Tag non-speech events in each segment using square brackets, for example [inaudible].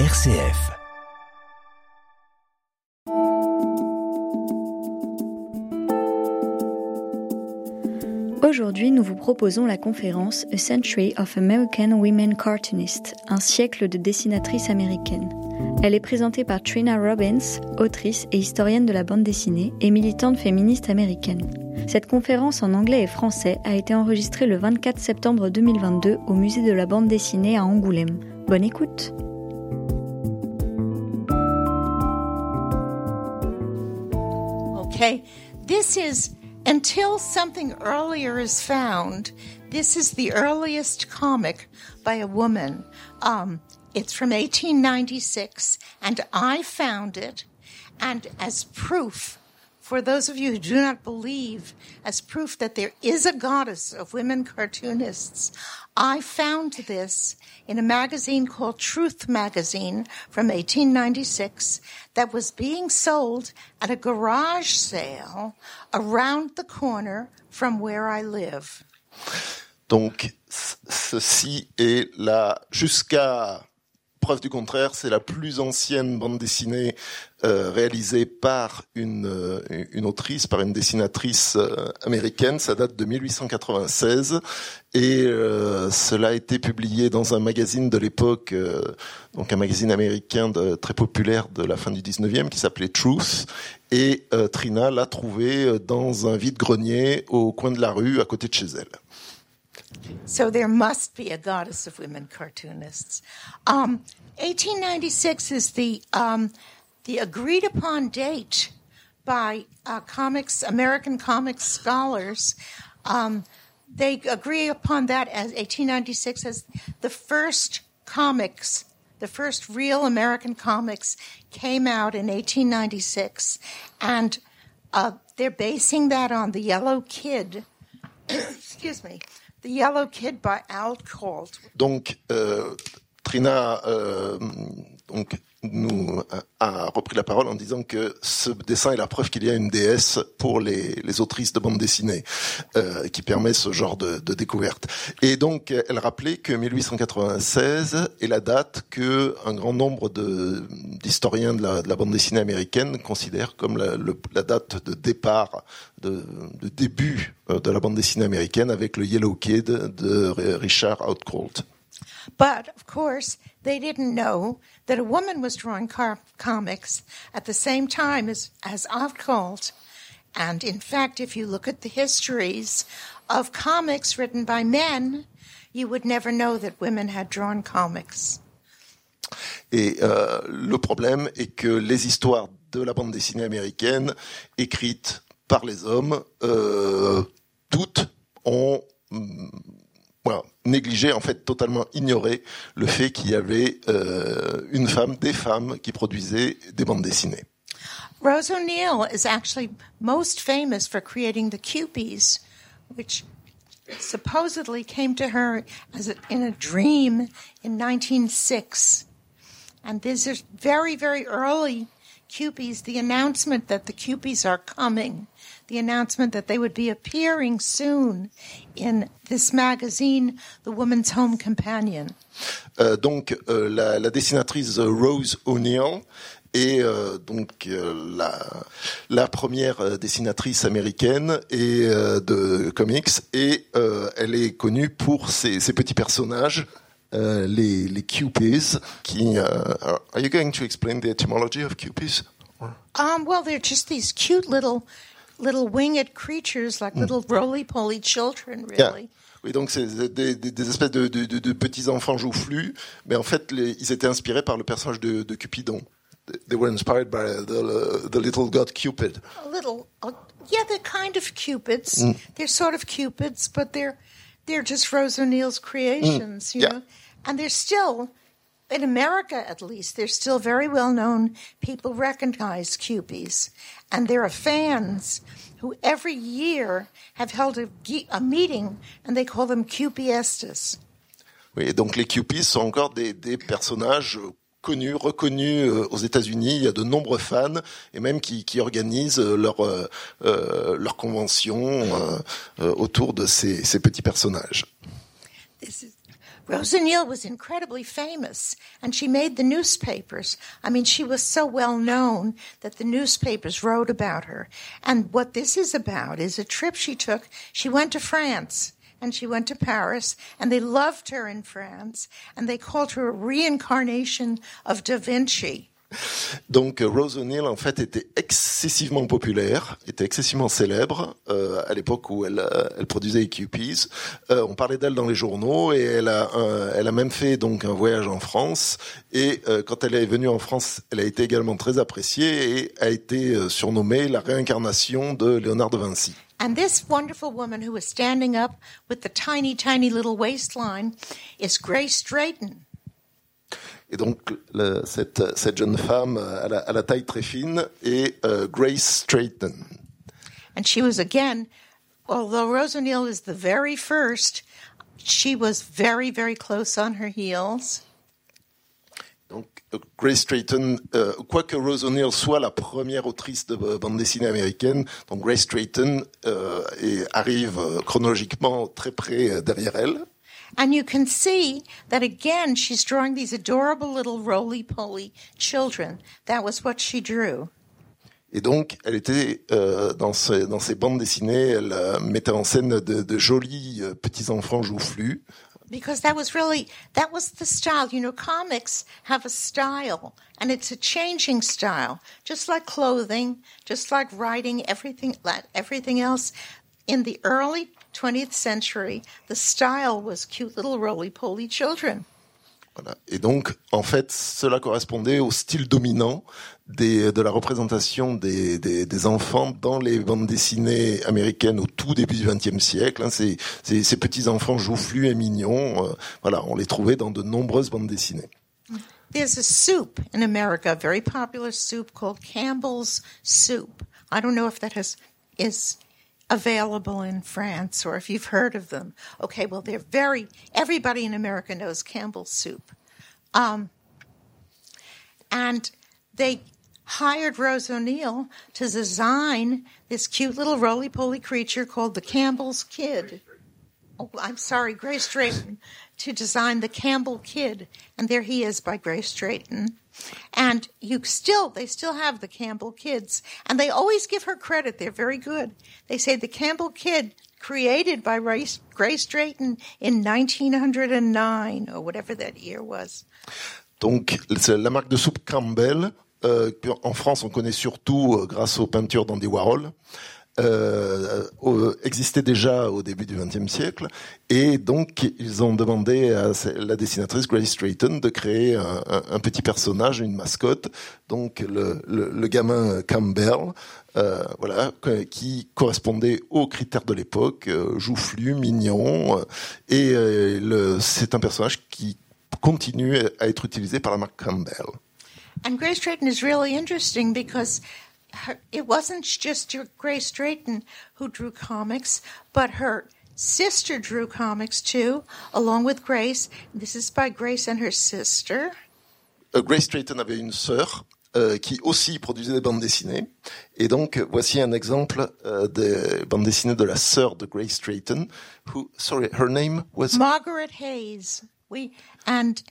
RCF. Aujourd'hui, nous vous proposons la conférence A Century of American Women Cartoonists, un siècle de dessinatrices américaines. Elle est présentée par Trina Robbins, autrice et historienne de la bande dessinée et militante féministe américaine. Cette conférence en anglais et français a été enregistrée le 24 septembre 2022 au musée de la bande dessinée à Angoulême. Bonne écoute! Okay, this is until something earlier is found. This is the earliest comic by a woman. Um, it's from 1896, and I found it, and as proof for those of you who do not believe, as proof that there is a goddess of women cartoonists, I found this in a magazine called Truth Magazine from 1896 that was being sold at a garage sale around the corner from where I live. Donc, ceci est la, jusqu'à preuve du contraire, c'est la plus ancienne bande dessinée euh, réalisée par une, euh, une autrice, par une dessinatrice euh, américaine. Ça date de 1896 et cela a été publié dans un magazine de l'époque, donc un magazine américain très populaire de la fin du 19e qui s'appelait Truth. Et Trina l'a trouvé dans un vide-grenier au coin de la rue à côté de chez elle. So there must be a goddess of women cartoonists. Um, 1896 is the um, the agreed upon date by uh, comics American comics scholars. Um, they agree upon that as 1896 as the first comics, the first real American comics came out in 1896, and uh, they're basing that on the Yellow Kid. [coughs] excuse me The Yellow Kid by Al Donc, euh, Trina euh, donc, nous a repris la parole en disant que ce dessin est la preuve qu'il y a une déesse pour les, les autrices de bande dessinée, euh, qui permet ce genre de, découverte. Et donc, elle rappelait que 1896 est la date que un grand nombre d'historiens de, la, de la bande dessinée américaine considèrent comme la, date de départ de, début euh, de la bande dessinée américaine avec le Yellow Kid de Richard Outcault. But of course, they didn't know that a woman was drawing comics at the same time as as Outcault. And in fact, if you look at the histories of comics written by men, you would never know that women had drawn comics. Et euh, le problème est que les histoires de la bande dessinée américaine écrites par les hommes, euh, toutes ont mm, voilà, négligé, en fait totalement ignoré le fait qu'il y avait euh, une femme, des femmes qui produisaient des bandes dessinées. Rose O'Neill is actually most famous for creating the Cupies, which supposedly came to her as a, in a dream in 1906. And these are very, very early Cupies, the announcement that the Cupies are coming, the announcement that they would be appearing soon in this magazine, The Woman's Home Companion. Euh, donc, euh, la, la, dessinatrice Rose O'Neill est euh, donc euh, la, la, première euh, dessinatrice américaine et euh, de comics et elle est connue pour ses, ses petits personnages euh, les, les Cupies, qui... Uh, are you going to explain the etymology of Cupies? Um, well, they're just these cute little, little winged creatures, like mm. little roly-poly children, really. Yeah. Oui, donc c'est des, des, des, espèces de, de, de, de, petits enfants joufflus, mais en fait, les, ils étaient inspirés par le personnage de, de Cupidon. They were inspired by the, the little god Cupid. A little, uh, yeah, they're kind of cupids. Mm. They're sort of cupids, but they're they're just Rose O'Neill's creations, mm. you yeah. know. And they're still, in America at least, they're still very well known. People recognize Cupies. And there are fans who every year have held a, a meeting and they call them Cupiestas. Oui, donc les Cupies sont encore des, des personnages connus, reconnus euh, aux États-Unis. Il y a de nombreux fans et même qui, qui organisent leur euh, euh, leur convention euh, autour de ces, ces petits personnages. This is, Rose O'Neill was incredibly famous and she made the newspapers. I mean, she was so well known that the newspapers wrote about her. And what this is about is a trip she took. She went to France and she went to Paris and they loved her in France and they called her a reincarnation of Da Vinci. Donc Rose O'Neill en fait était excessivement populaire, était excessivement célèbre euh, à l'époque où elle, euh, produisait. Euh, on parlait d'elle dans les journaux et elle a, elle a même fait donc un voyage en France. Et euh, quand elle est venue en France, elle a été également très appréciée et a été euh, surnommée la réincarnation de Léonard de Vinci. And this wonderful woman who was standing up with the tiny, tiny little waistline is Grace Drayton. Et donc le, cette, cette jeune femme à la, à la taille très fine est euh, Grace Straighton. And she was again, although Rose O'Neill is the very first, she was very, very close on her heels. Donc euh, Grace Straighton, euh, quoique Rose O'Neill soit la première autrice de euh, bande dessinée américaine, donc Grace Straighton euh, arrive euh, chronologiquement très près derrière elle. And you can see that again, she's drawing these adorable little roly-poly children. That was what she drew. Et donc, elle était euh, dans, ses, dans ses bandes dessinées, elle euh, mettait en scène de, de jolis euh, petits enfants joufflus. Because that was really, that was the style. You know, comics have a style and it's a changing style. Just like clothing, just like writing, everything, like everything else. In the early 20th century, the style was cute little roly-poly children. Voilà. Et donc, en fait, cela correspondait au style dominant des, de la représentation des, des, des enfants dans les bandes dessinées américaines au tout début du XXe siècle. Hein. Ces, ces, ces petits enfants joufflus et mignons, euh, voilà, on les trouvait dans de nombreuses bandes dessinées. There's a soup in America, a very popular soup called Campbell's Soup. I don't know if that has is available in France or if you've heard of them. Okay, well they're very everybody in America knows Campbell's Soup. Um, and they hired Rose O'Neill to design this cute little roly-poly creature called the Campbell's Kid. Oh, I'm sorry, Grace Drayton, to design the Campbell Kid. And there he is by Grace Drayton. And you still, they still have the Campbell Kids. And they always give her credit. They're very good. They say the Campbell Kid created by Grace, Grace Drayton in 1909 or whatever that year was. Donc, c'est la marque de soupe Campbell, euh, en France on connaît surtout euh, grâce aux peintures d'Andy Warhol, euh, existait déjà au début du XXe siècle, et donc ils ont demandé à la dessinatrice Grace Strayton de créer un, petit personnage, une mascotte, donc le, gamin Campbell, euh, voilà, qui correspondait aux critères de l'époque, euh, joufflu, mignon, et c'est un personnage qui continue à être utilisé par la marque Campbell. And Grace Drayton is really interesting because her, it wasn't just your Grace Drayton who drew comics, but her sister drew comics too, along with Grace. This is by Grace and her sister. Uh, Grace Drayton avait une sœur euh, qui aussi produisait des bandes dessinées. Et donc, voici un exemple euh, des bandes dessinées de la sœur de Grace Drayton, who, sorry, her name was Margaret Hayes. We and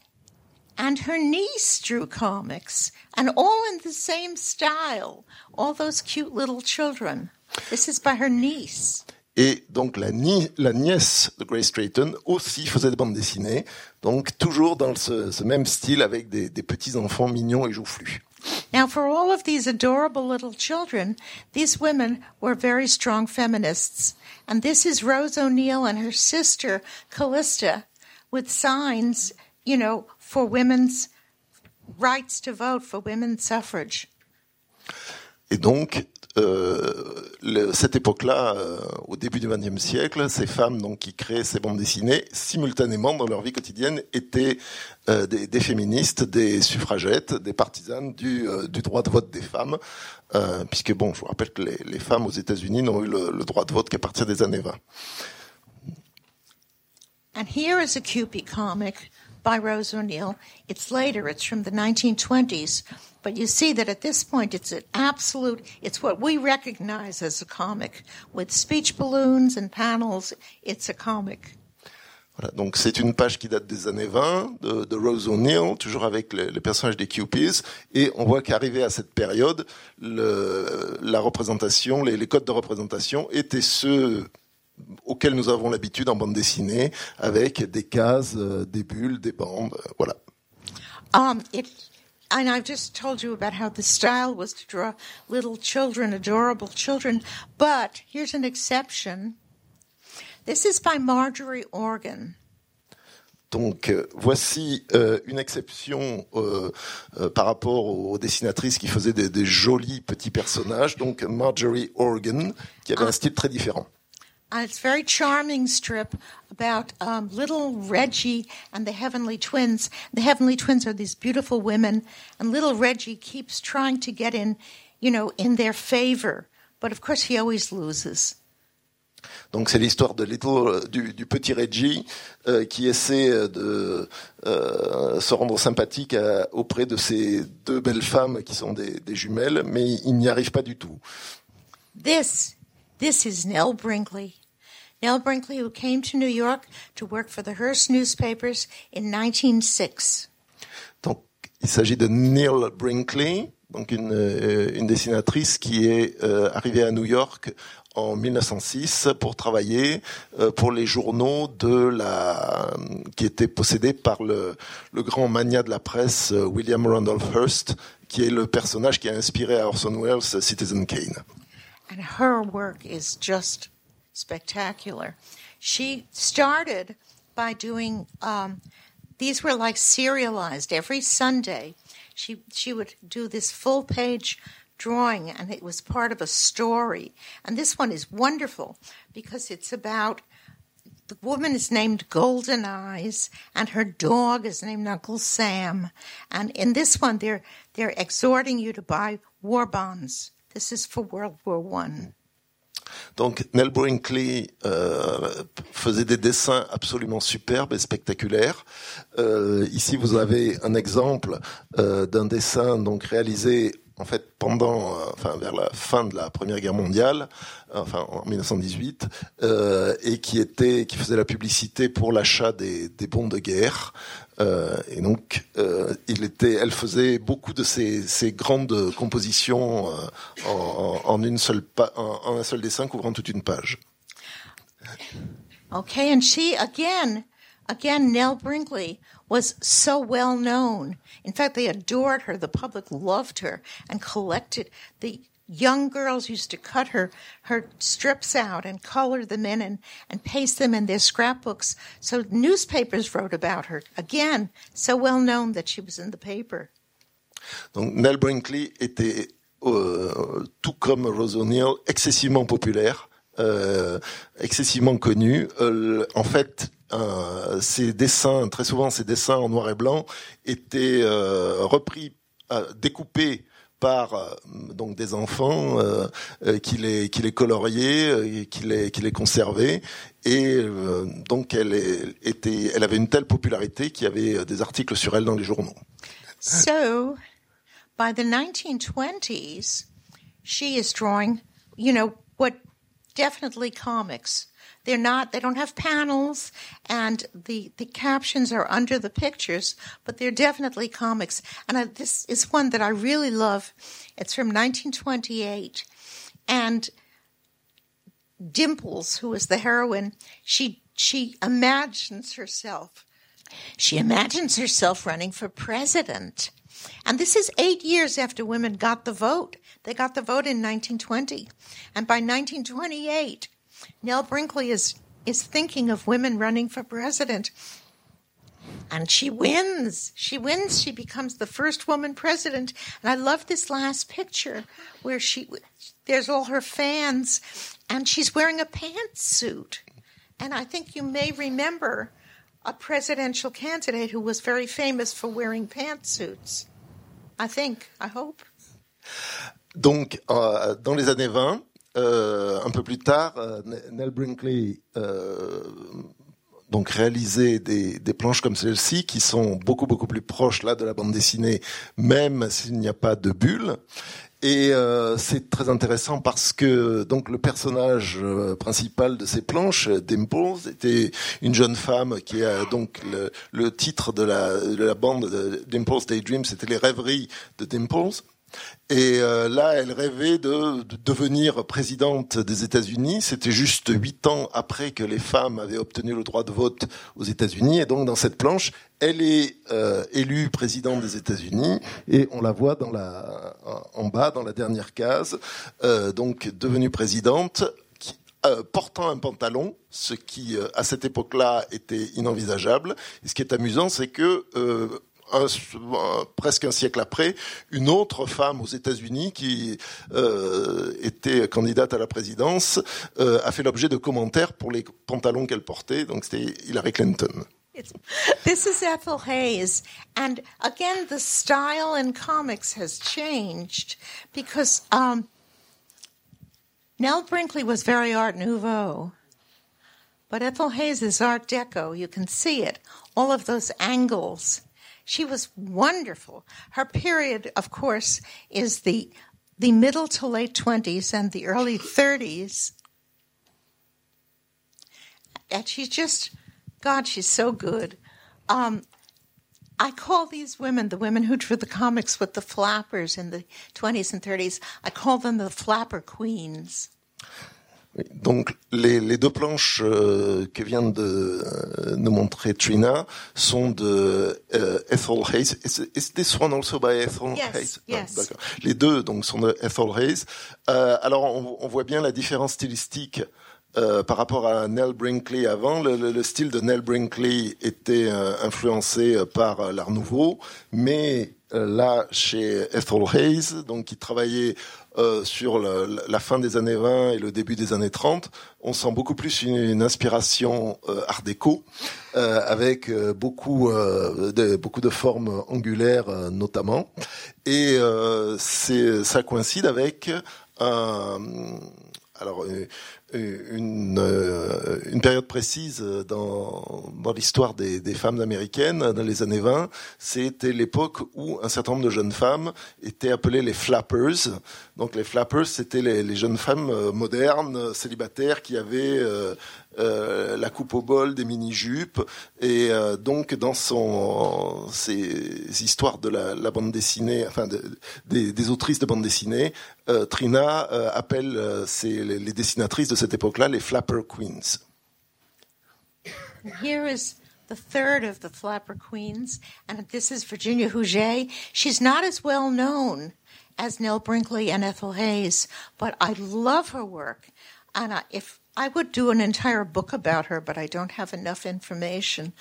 and her niece drew comics, and all in the same style. All those cute little children. This is by her niece. Et donc la, ni la nièce de Grace Drayton aussi faisait des bandes dessinées, donc toujours dans ce, ce même style avec des, des petits enfants mignons et joufflus. Now, for all of these adorable little children, these women were very strong feminists. And this is Rose O'Neill and her sister, Callista, with signs, you know, for women's rights to vote, for women's suffrage. Et donc, euh, le, cette époque-là, euh, au début du XXe siècle, ces femmes donc qui créaient ces bandes dessinées, simultanément dans leur vie quotidienne, étaient euh, des, des, féministes, des suffragettes, des partisanes du, euh, du droit de vote des femmes, euh, puisque bon, je vous rappelle que les, les femmes aux États-Unis n'ont eu le, le, droit de vote qu'à partir des années 20. And here is a Cupid comic by Rose O'Neill. It's later, it's from the 1920s, but you see that at this point it's an absolute, it's what we recognize as a comic. With speech balloons and panels, it's a comic. Voilà, donc c'est une page qui date des années 20 de, de Rose O'Neill, toujours avec les, les personnages des Cupies, et on voit qu'arrivé à cette période, le, la représentation, les, les codes de représentation étaient ceux auxquels nous avons l'habitude en bande dessinée, avec des cases, euh, des bulles, des bandes, euh, voilà. Um, it, and I've just told you about how the style was to draw little children, adorable children. But here's an exception. This is by Marjorie Organ. Donc euh, voici euh, une exception euh, par rapport aux dessinatrices qui faisaient des, des jolis petits personnages. Donc Marjorie Organ, qui avait un style très différent. It's a very charming strip about um, little Reggie and the Heavenly Twins. The Heavenly Twins are these beautiful women, and little Reggie keeps trying to get in, you know, in their favor. But of course, he always loses. Donc c'est l'histoire de Little, du, du petit Reggie euh, qui essaie de euh, se rendre sympathique à- auprès de ces deux belles femmes qui sont des, des jumelles, mais il n'y arrive pas du tout. This, this is Nell Brinkley. Nell Brinkley, who came to New York to work for the Hearst newspapers in 1906. Donc il s'agit de Neil Brinkley, donc une, euh, une dessinatrice qui est euh, arrivée à New York en 1906 pour travailler euh, pour les journaux de la qui étaient possédés par le, le grand magnat de la presse euh, William Randolph Hearst, qui est le personnage qui a inspiré à Orson Welles Citizen Kane. and her work is just spectacular. She started by doing um, these were like serialized every Sunday. She she would do this full page drawing, and it was part of a story. And this one is wonderful because it's about the woman is named Golden Eyes, and her dog is named Uncle Sam. And in this one, they're they're exhorting you to buy war bonds. This is for World War One. Donc Nell Brinkley euh, faisait des dessins absolument superbes et spectaculaires. Euh, ici, vous avez un exemple euh, d'un dessin donc réalisé en fait pendant, euh, enfin vers la fin de la Première Guerre mondiale, enfin en 1918, euh, et qui était, qui faisait la publicité pour l'achat des, des bons de guerre. Euh, et donc, euh, il était, elle faisait beaucoup de ces, grandes compositions euh, en, en, en un seul dessin couvrant toute une page. Okay, and she again, again, Nell Brinkley was so well known. In fact, they adored her. The public loved her and collected. The young girls used to cut her her strips out and color them in and, and paste them in their scrapbooks. So newspapers wrote about her. Again, so well known that she was in the paper. Donc Nell Brinkley était, euh, tout comme Rose O'Neill, excessivement populaire, euh, excessivement connue. Euh, en fait, euh, ses dessins, très souvent ces dessins en noir et blanc, étaient euh, repris, euh, découpés par euh, donc des enfants euh, euh, qui les qui les coloriaient, qui les qui les conservaient et euh, donc elle était elle avait une telle popularité qu'il y avait des articles sur elle dans les journaux. So, by the 1920s, she is drawing, you know, what definitely comics. They're not, they don't have panels and the, the captions are under the pictures, but they're definitely comics. And I, this is one that I really love. It's from 1928 and Dimples, who is the heroine, she, she imagines herself she imagines herself running for president. And this is eight years after women got the vote. They got the vote in 1920. And by 1928, Nell Brinkley is, is thinking of women running for president. And she wins. She wins. She becomes the first woman president. And I love this last picture where she, there's all her fans and she's wearing a pantsuit. And I think you may remember a presidential candidate who was very famous for wearing pantsuits. I think, I hope. Donc, euh, dans les années 20, euh, un peu plus tard, euh, Nell Brinkley euh, donc réaliser des, des planches comme celle-ci qui sont beaucoup beaucoup plus proches là de la bande dessinée, même s'il n'y a pas de bulles. Et c'est très intéressant parce que donc le personnage principal de ces planches, Dimples, était une jeune femme qui a donc le, le titre de la, de la bande de Dimples Daydream, c'était les rêveries de Dimples. Et euh, là, elle rêvait de, de, devenir présidente des États-Unis. C'était juste huit ans après que les femmes avaient obtenu le droit de vote aux États-Unis. Et donc, dans cette planche, elle est euh, élue présidente des États-Unis. Et on la voit dans la, en bas, dans la dernière case, euh, donc devenue présidente. Euh, portant un pantalon, ce qui à cette époque-là était inenvisageable. Et ce qui est amusant, c'est que un, presque un siècle après, une autre femme aux États-Unis qui euh, était candidate à la présidence euh, a fait l'objet de commentaires pour les pantalons qu'elle portait. Donc c'était Hillary Clinton. this is Ethel Hayes. And again, the style in comics has changed because um, Nell Brinkley was very Art Nouveau. But Ethel Hayes is Art Deco. You can see it. All of those angles. She was wonderful. Her period, of course, is the the middle to late 20s and the early 30s. And she's just, God, she's so good. Um, I call these women, the women who drew the comics with the flappers in the 20s and 30s, I call them the flapper queens. Donc les, les, deux planches euh, que vient de euh, nous montrer Trina sont de euh, Ethel Hayes. Is, is, this one also by Ethel yes, Hayes? Yes. Ah, les deux donc sont de Ethel Hayes. Euh, alors on, on, voit bien la différence stylistique euh, par rapport à Nell Brinkley avant. Le, le, le style de Nell Brinkley était euh, influencé par l'Art Nouveau, mais là chez Ethel Hayes, donc qui travaillait euh, sur le, la fin des années 20 et le début des années 30, on sent beaucoup plus une, une inspiration euh, art déco, euh, avec euh, beaucoup, euh, de, beaucoup de formes angulaires notamment. Et ça coïncide avec un... Alors, une, euh, une période précise dans, dans l'histoire des, femmes américaines dans les années 20. C'était l'époque où un certain nombre de jeunes femmes étaient appelées les flappers. Donc les flappers, c'était les, jeunes femmes euh, modernes, célibataires, qui avaient euh, euh, la coupe au bol, des mini-jupes. Et euh, donc, dans son, ces histoires de la, bande dessinée, enfin, de, des, des, autrices de bande dessinée, euh, Trina euh, appelle les, les, dessinatrices de cette époque-là les Flapper Queens. Here is the third of the Flapper Queens, and this is Virginia Houget. She's not as well known as Nell Brinkley and Ethel Hayes, but I love her work. And I, if I would do an entire book about her, but I don't have enough information.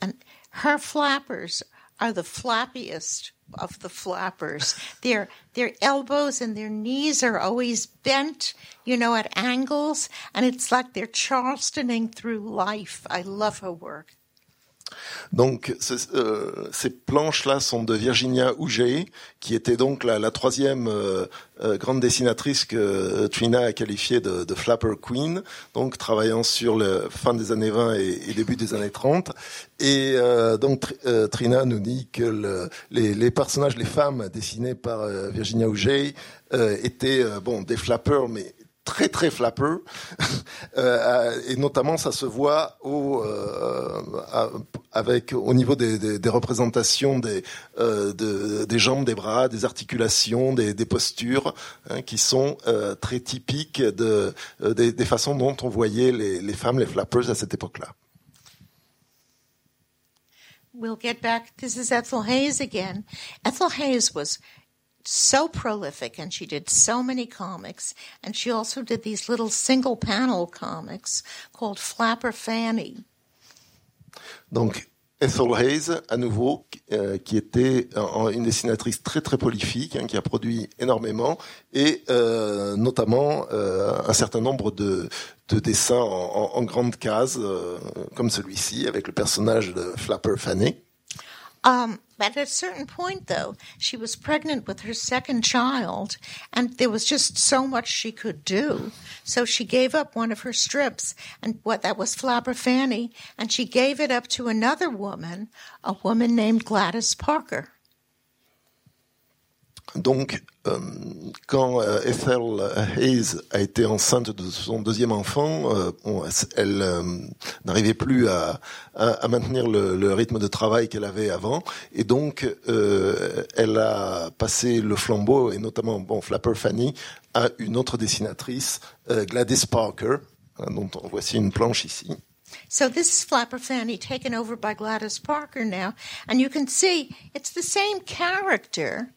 And her flappers are the flappiest of the flappers. [laughs] their their elbows and their knees are always bent, you know, at angles, and it's like they're charlestoning through life. I love her work. Donc euh, ces planches-là sont de Virginia Houget, qui était donc la, la troisième euh, euh, grande dessinatrice que Trina a qualifiée de, de, Flapper Queen, donc travaillant sur le fin des années 20 et, début des années 30. Et euh, donc euh, Trina nous dit que le, les, les, personnages, les femmes dessinées par Virginia Houget étaient bon des flappers, mais très très flappeux [laughs] euh, et notamment ça se voit au euh, avec au niveau des, représentations des euh, de, des jambes des bras des articulations des, postures hein, qui sont très typiques de des, des, façons dont on voyait les, femmes les flappeuses à cette époque là We'll get back. This is Ethel Hayes again. Ethel Hayes was so prolific and she did so many comics and she also did these little single panel comics called Flapper Fanny. Donc Ethel Hayes, à nouveau, euh, qui était euh, une dessinatrice très très prolifique, hein, qui a produit énormément, et euh, notamment un certain nombre de, de dessins en, en, en grande case, comme celui-ci, avec le personnage de Flapper Fanny. Um, at a certain point, though, she was pregnant with her second child, and there was just so much she could do. So she gave up one of her strips, and what that was Flapper Fanny, and she gave it up to another woman, a woman named Gladys Parker. Donc, euh, quand euh, Ethel Hayes a été enceinte de son deuxième enfant, euh, elle n'arrivait plus à, maintenir le, rythme de travail qu'elle avait avant, et donc elle a passé le flambeau, et notamment Flapper Fanny, à une autre dessinatrice, Gladys Parker, hein, dont on voici une planche ici. So this is Flapper Fanny taken over by Gladys Parker now, and you can see it's the same character.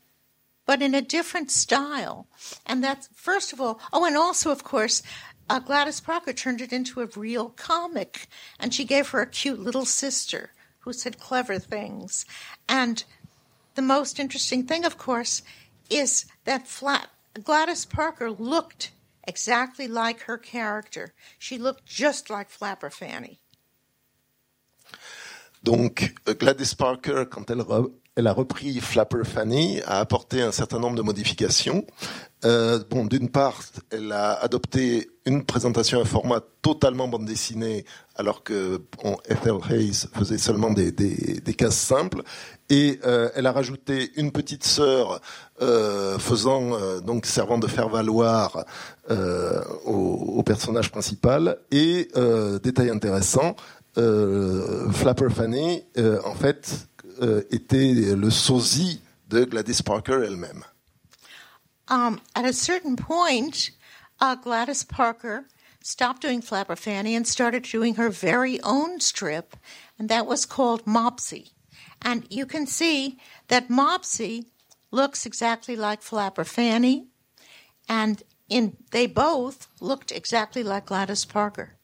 But in a different style. And that's, first of all, oh, and also, of course, uh, Gladys Parker turned it into a real comic, and she gave her a cute little sister who said clever things. And the most interesting thing, of course, is that flat, Gladys Parker looked exactly like her character. She looked just like Flapper Fanny. Donc, Gladys Parker, quand elle elle a repris Flapper Fanny, a apporté un certain nombre de modifications. Euh, bon, d'une part, elle a adopté une présentation, un format totalement bande dessinée, alors que bon, Ethel Hayes faisait seulement des, des, des cases simples. Et euh, elle a rajouté une petite sœur euh, faisant euh, donc servant de faire valoir euh, au, au, personnage principal. Et euh, détail intéressant, Flapper Fanny, en fait, euh, le sosie de Gladys Parker elle-même. Um, at a certain point, uh, Gladys Parker stopped doing Flapper Fanny and started doing her very own strip, and that was called Mopsy. And you can see that Mopsy looks exactly like Flapper Fanny, and in they both looked exactly like Gladys Parker.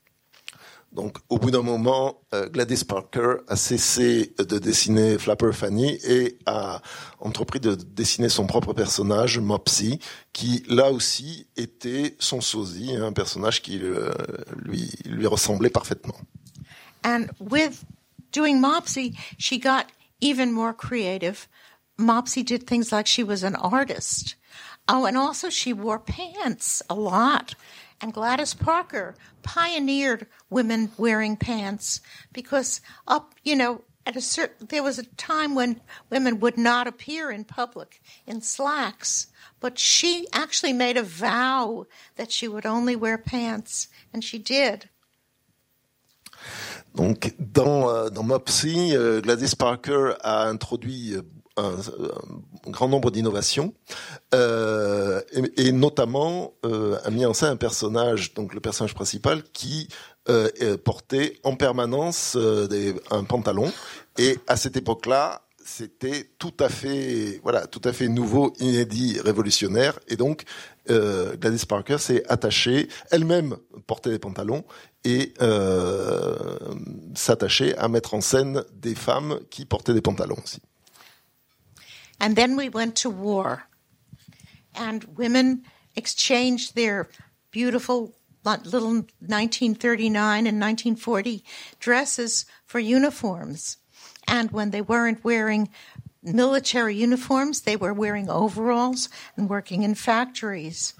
Donc, au bout d'un moment, euh, Gladys Parker a cessé de dessiner Flapper Fanny et a entrepris de dessiner son propre personnage, Mopsy, qui là aussi était son sosie, un personnage qui euh, lui, lui ressemblait parfaitement. And with doing Mopsy, she got even more creative. Mopsy did things like she was an artist. Oh, and also she wore pants a lot. And Gladys Parker pioneered women wearing pants because up, you know, at a certain, there was a time when women would not appear in public in slacks, but she actually made a vow that she would only wear pants, and she did. Donc, dans, euh, dans Mopsy, euh, Gladys Parker a introduit euh, un, grand nombre d'innovations euh, et, notamment euh, a mis en scène un personnage, donc le personnage principal, qui euh, portait en permanence un pantalon et à cette époque-là, c'était tout à fait, voilà, tout à fait nouveau, inédit, révolutionnaire. Et donc, Gladys Parker s'est attachée, elle-même portait des pantalons et euh, s'attachait à mettre en scène des femmes qui portaient des pantalons aussi. And then we went to war. And women exchanged their beautiful little 1939 and 1940 dresses for uniforms. And when they weren't wearing military uniforms, they were wearing overalls and working in factories.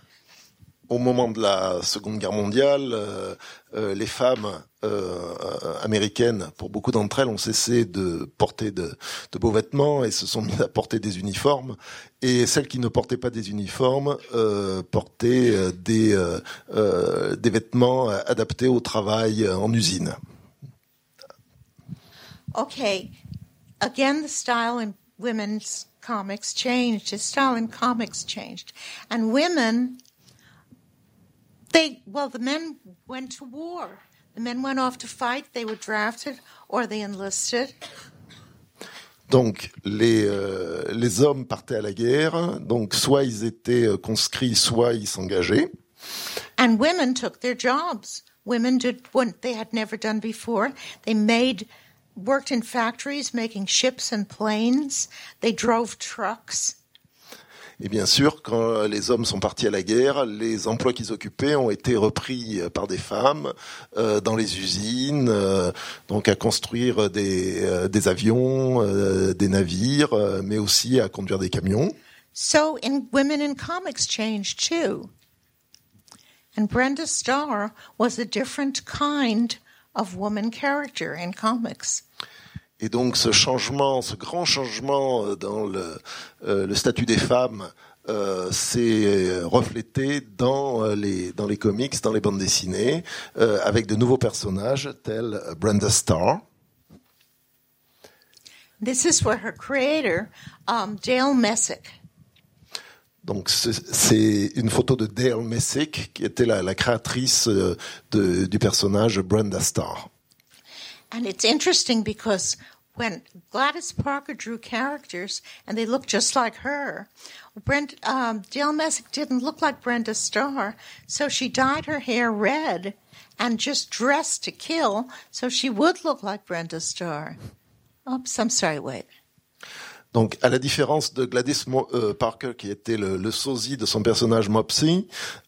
au moment de la Seconde Guerre mondiale, euh, euh, les femmes euh, américaines, pour beaucoup d'entre elles, ont cessé de porter de, beaux vêtements et se sont mises à porter des uniformes. Et celles qui ne portaient pas des uniformes euh, portaient euh, des, des vêtements adaptés au travail en usine. Okay, again, the style in women's comics changed. The style in comics changed, and women They well, the men went to war. The men went off to fight. They were drafted or they enlisted. Donc les euh, les hommes partaient à la guerre. Donc soit ils étaient euh, conscrits, soit ils s'engageaient. And women took their jobs. Women did what they had never done before. They made worked in factories making ships and planes. They drove trucks. Et bien sûr, quand les hommes sont partis à la guerre, les emplois qu'ils occupaient ont été repris par des femmes euh, dans les usines, euh, donc à construire des, euh, des avions, euh, des navires, euh, mais aussi à conduire des camions. So in women in comics changed too. And Brenda Starr was a different kind of woman character in comics. Et donc ce changement, ce grand changement euh, dans le, euh, le statut des femmes euh, s'est reflété dans euh, les dans les comics, dans les bandes dessinées, euh, avec de nouveaux personnages tels Brenda Starr. This is where her creator, um, Dale Messick, Donc c'est- c'est une photo de Dale Messick qui était la, la créatrice euh, de- du personnage Brenda Starr. And it's interesting because when Gladys Parker drew characters and they looked just like her, Brent, um, Dale Messick didn't look like Brenda Starr, so she dyed her hair red and just dressed to kill so she would look like Brenda Starr. Oops, I'm sorry, wait. Donc, à la différence de Gladys euh, Parker, qui était le, sosie de son personnage Mopsy,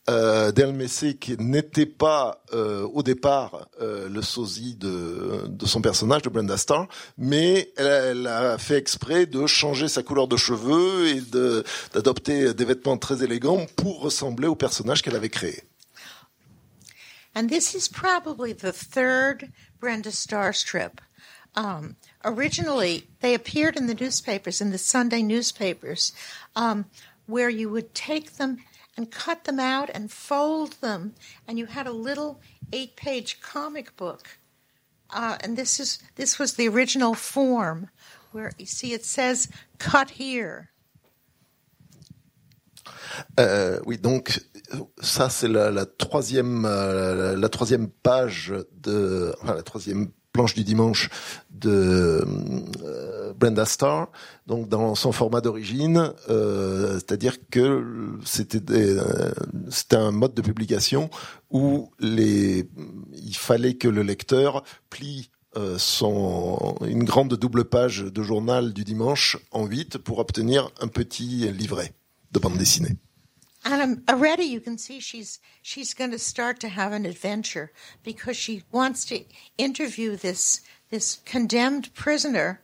euh, Dale Messick n'était pas euh, au départ euh, le sosie de, son personnage, de Brenda Starr, mais elle, a- fait exprès de changer sa couleur de cheveux et d'adopter des vêtements très élégants pour ressembler au personnage qu'elle avait créé. And this is probably the third Brenda Starr strip. Um, originally, they appeared in the newspapers, in the Sunday newspapers, um, where you would take them and cut them out and fold them, and you had a little eight-page comic book. Uh, and this is this was the original form, where you see it says "cut here." Euh, oui, donc ça c'est la, la troisième euh, la troisième page de enfin, la troisième planche du dimanche de euh, Brenda Starr. Donc dans son format d'origine, euh, c'est-à-dire que euh, c'était un mode de publication où les il fallait que le lecteur plie son, une grande double page de journal du dimanche en 8 pour obtenir un petit livret de bande dessinée. And already you can see she's she's going to start to have an adventure because she wants to interview this this condemned prisoner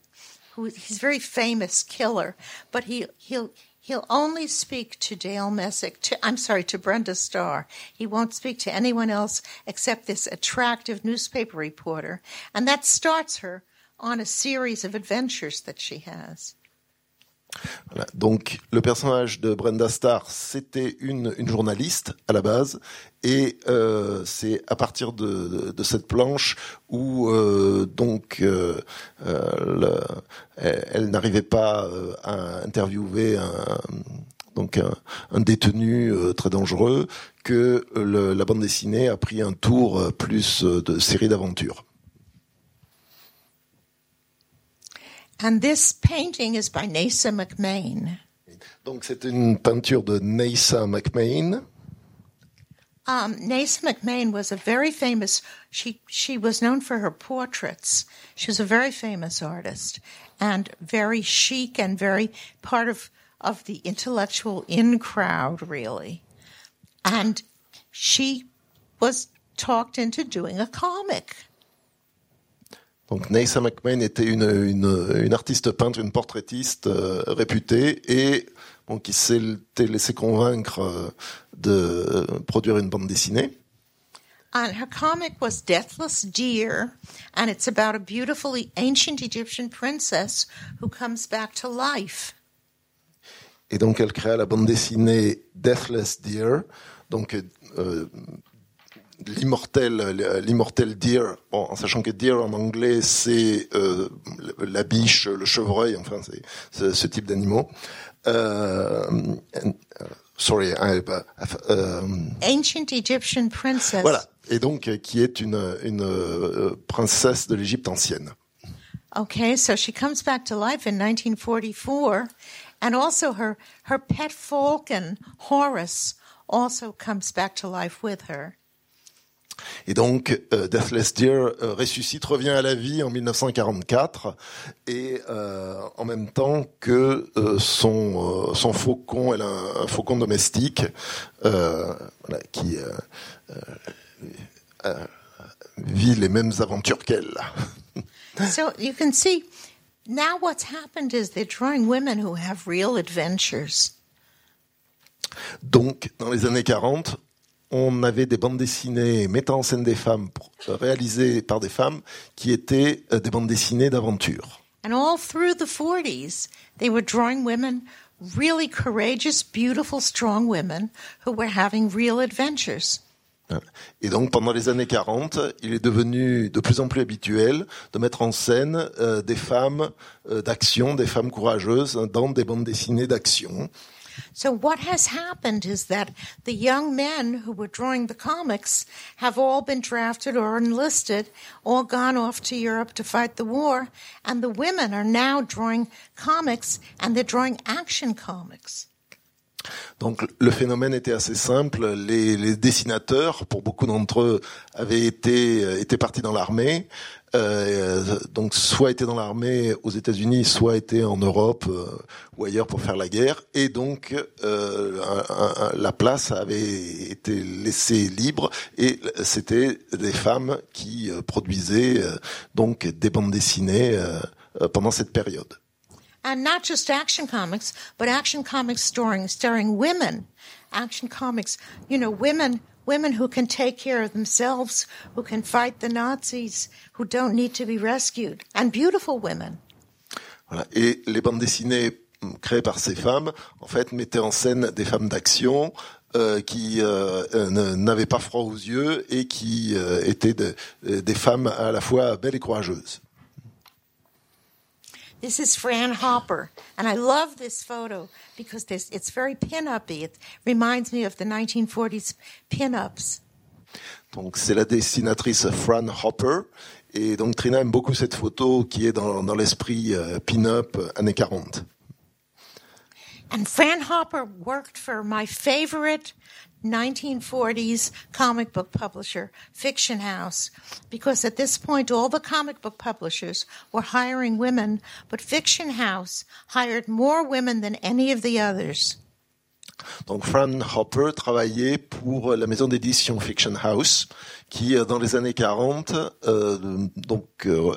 who he's a very famous killer, but he he'll he'll only speak to Dale Messick. To, I'm sorry, to Brenda Starr. He won't speak to anyone else except this attractive newspaper reporter, and that starts her on a series of adventures that she has. Donc le personnage de Brenda Starr, c'était une, journaliste à la base, et euh, c'est à partir de, cette planche où euh, donc euh, le- elle, n'arrivait pas à interviewer un, détenu très dangereux que la bande dessinée a pris un tour plus de série d'aventures. And this painting is by Nasa McMain. Donc c'est une peinture de Neissa McMahon. Um, Nace McMain was a very famous. She she was known for her portraits. She was a very famous artist and very chic and very part of of the intellectual in crowd, really. And she was talked into doing a comic. Donc Neissa McMahon était une, une, une artiste peintre, une portraitiste euh, réputée et bon, qui s'était laissé convaincre euh, de produire une bande dessinée. And her comic was Deathless Deer, and it's about a beautifully ancient Egyptian princess who comes back to life. Et donc elle créa la bande dessinée Deathless Deer, donc euh, l'immortel l'immortel deer, bon, en sachant que deer en anglais c'est euh, la biche, le chevreuil, enfin c'est ce type d'animaux. Euh, and, uh, sorry, I, uh, Ancient Egyptian princess. Voilà. Et donc, euh, qui est une, une euh, princesse de l'Égypte ancienne. Okay, so she comes back to life in 1944, and also her her pet falcon Horus also comes back to life with her. Et donc, euh, Deathless Deer euh, ressuscite, revient à la vie en 1944, et euh, en même temps que son, son faucon, elle a un, un faucon domestique voilà, qui vit les mêmes aventures qu'elle. [laughs] So you can see now what's happened is they're drawing women who have real adventures. Donc, dans les années 40, on avait des bandes dessinées mettant en scène des femmes, euh, réalisées par des femmes, qui étaient euh, des bandes dessinées d'aventure. And all through the 40s, they were drawing women, really courageous, beautiful, strong women who were having real adventures. Et donc, pendant les années 40, il est devenu de plus en plus habituel de mettre en scène euh, des femmes euh, d'action, des femmes courageuses dans des bandes dessinées d'action. So what has happened is that the young men who were drawing the comics have all been drafted or enlisted, all gone off to Europe to fight the war, and the women are now drawing comics and they're drawing action comics. Donc le phénomène était assez simple. Les, les dessinateurs, pour beaucoup d'entre eux, avaient été euh, étaient partis dans l'armée. Euh, donc soit étaient dans l'armée aux États-Unis, soit étaient en Europe euh, ou ailleurs pour faire la guerre. Et donc euh, la place avait été laissée libre et c'était des femmes qui euh, produisaient euh, donc des bandes dessinées euh, euh, pendant cette période. And not just action comics, but action comics starring, starring women. Action comics, you know, women, women who can take care of themselves, who can fight the Nazis, who don't need to be rescued, and beautiful women. Voilà. Et les bandes dessinées hum, créées par ces femmes, en fait, mettaient en scène des femmes d'action euh, qui euh, euh, n'avaient pas froid aux yeux et qui euh, étaient de- euh, des femmes à la fois belles et courageuses. This is Fran Hopper, and I love this photo because this, it's very pin-uppy. It reminds me of the 1940s pin-ups. Donc c'est la dessinatrice Fran Hopper. Et donc Trina aime beaucoup cette photo qui est dans, dans l'esprit euh, pin-up euh, années 40. And Fran Hopper worked for my favorite 1940s comic book publisher, Fiction House, because at this point all the comic book publishers were hiring women, but Fiction House hired more women than any of the others. Donc Fran Hopper travaillait pour la maison d'édition Fiction House, qui euh, dans les années 40 euh, donc euh,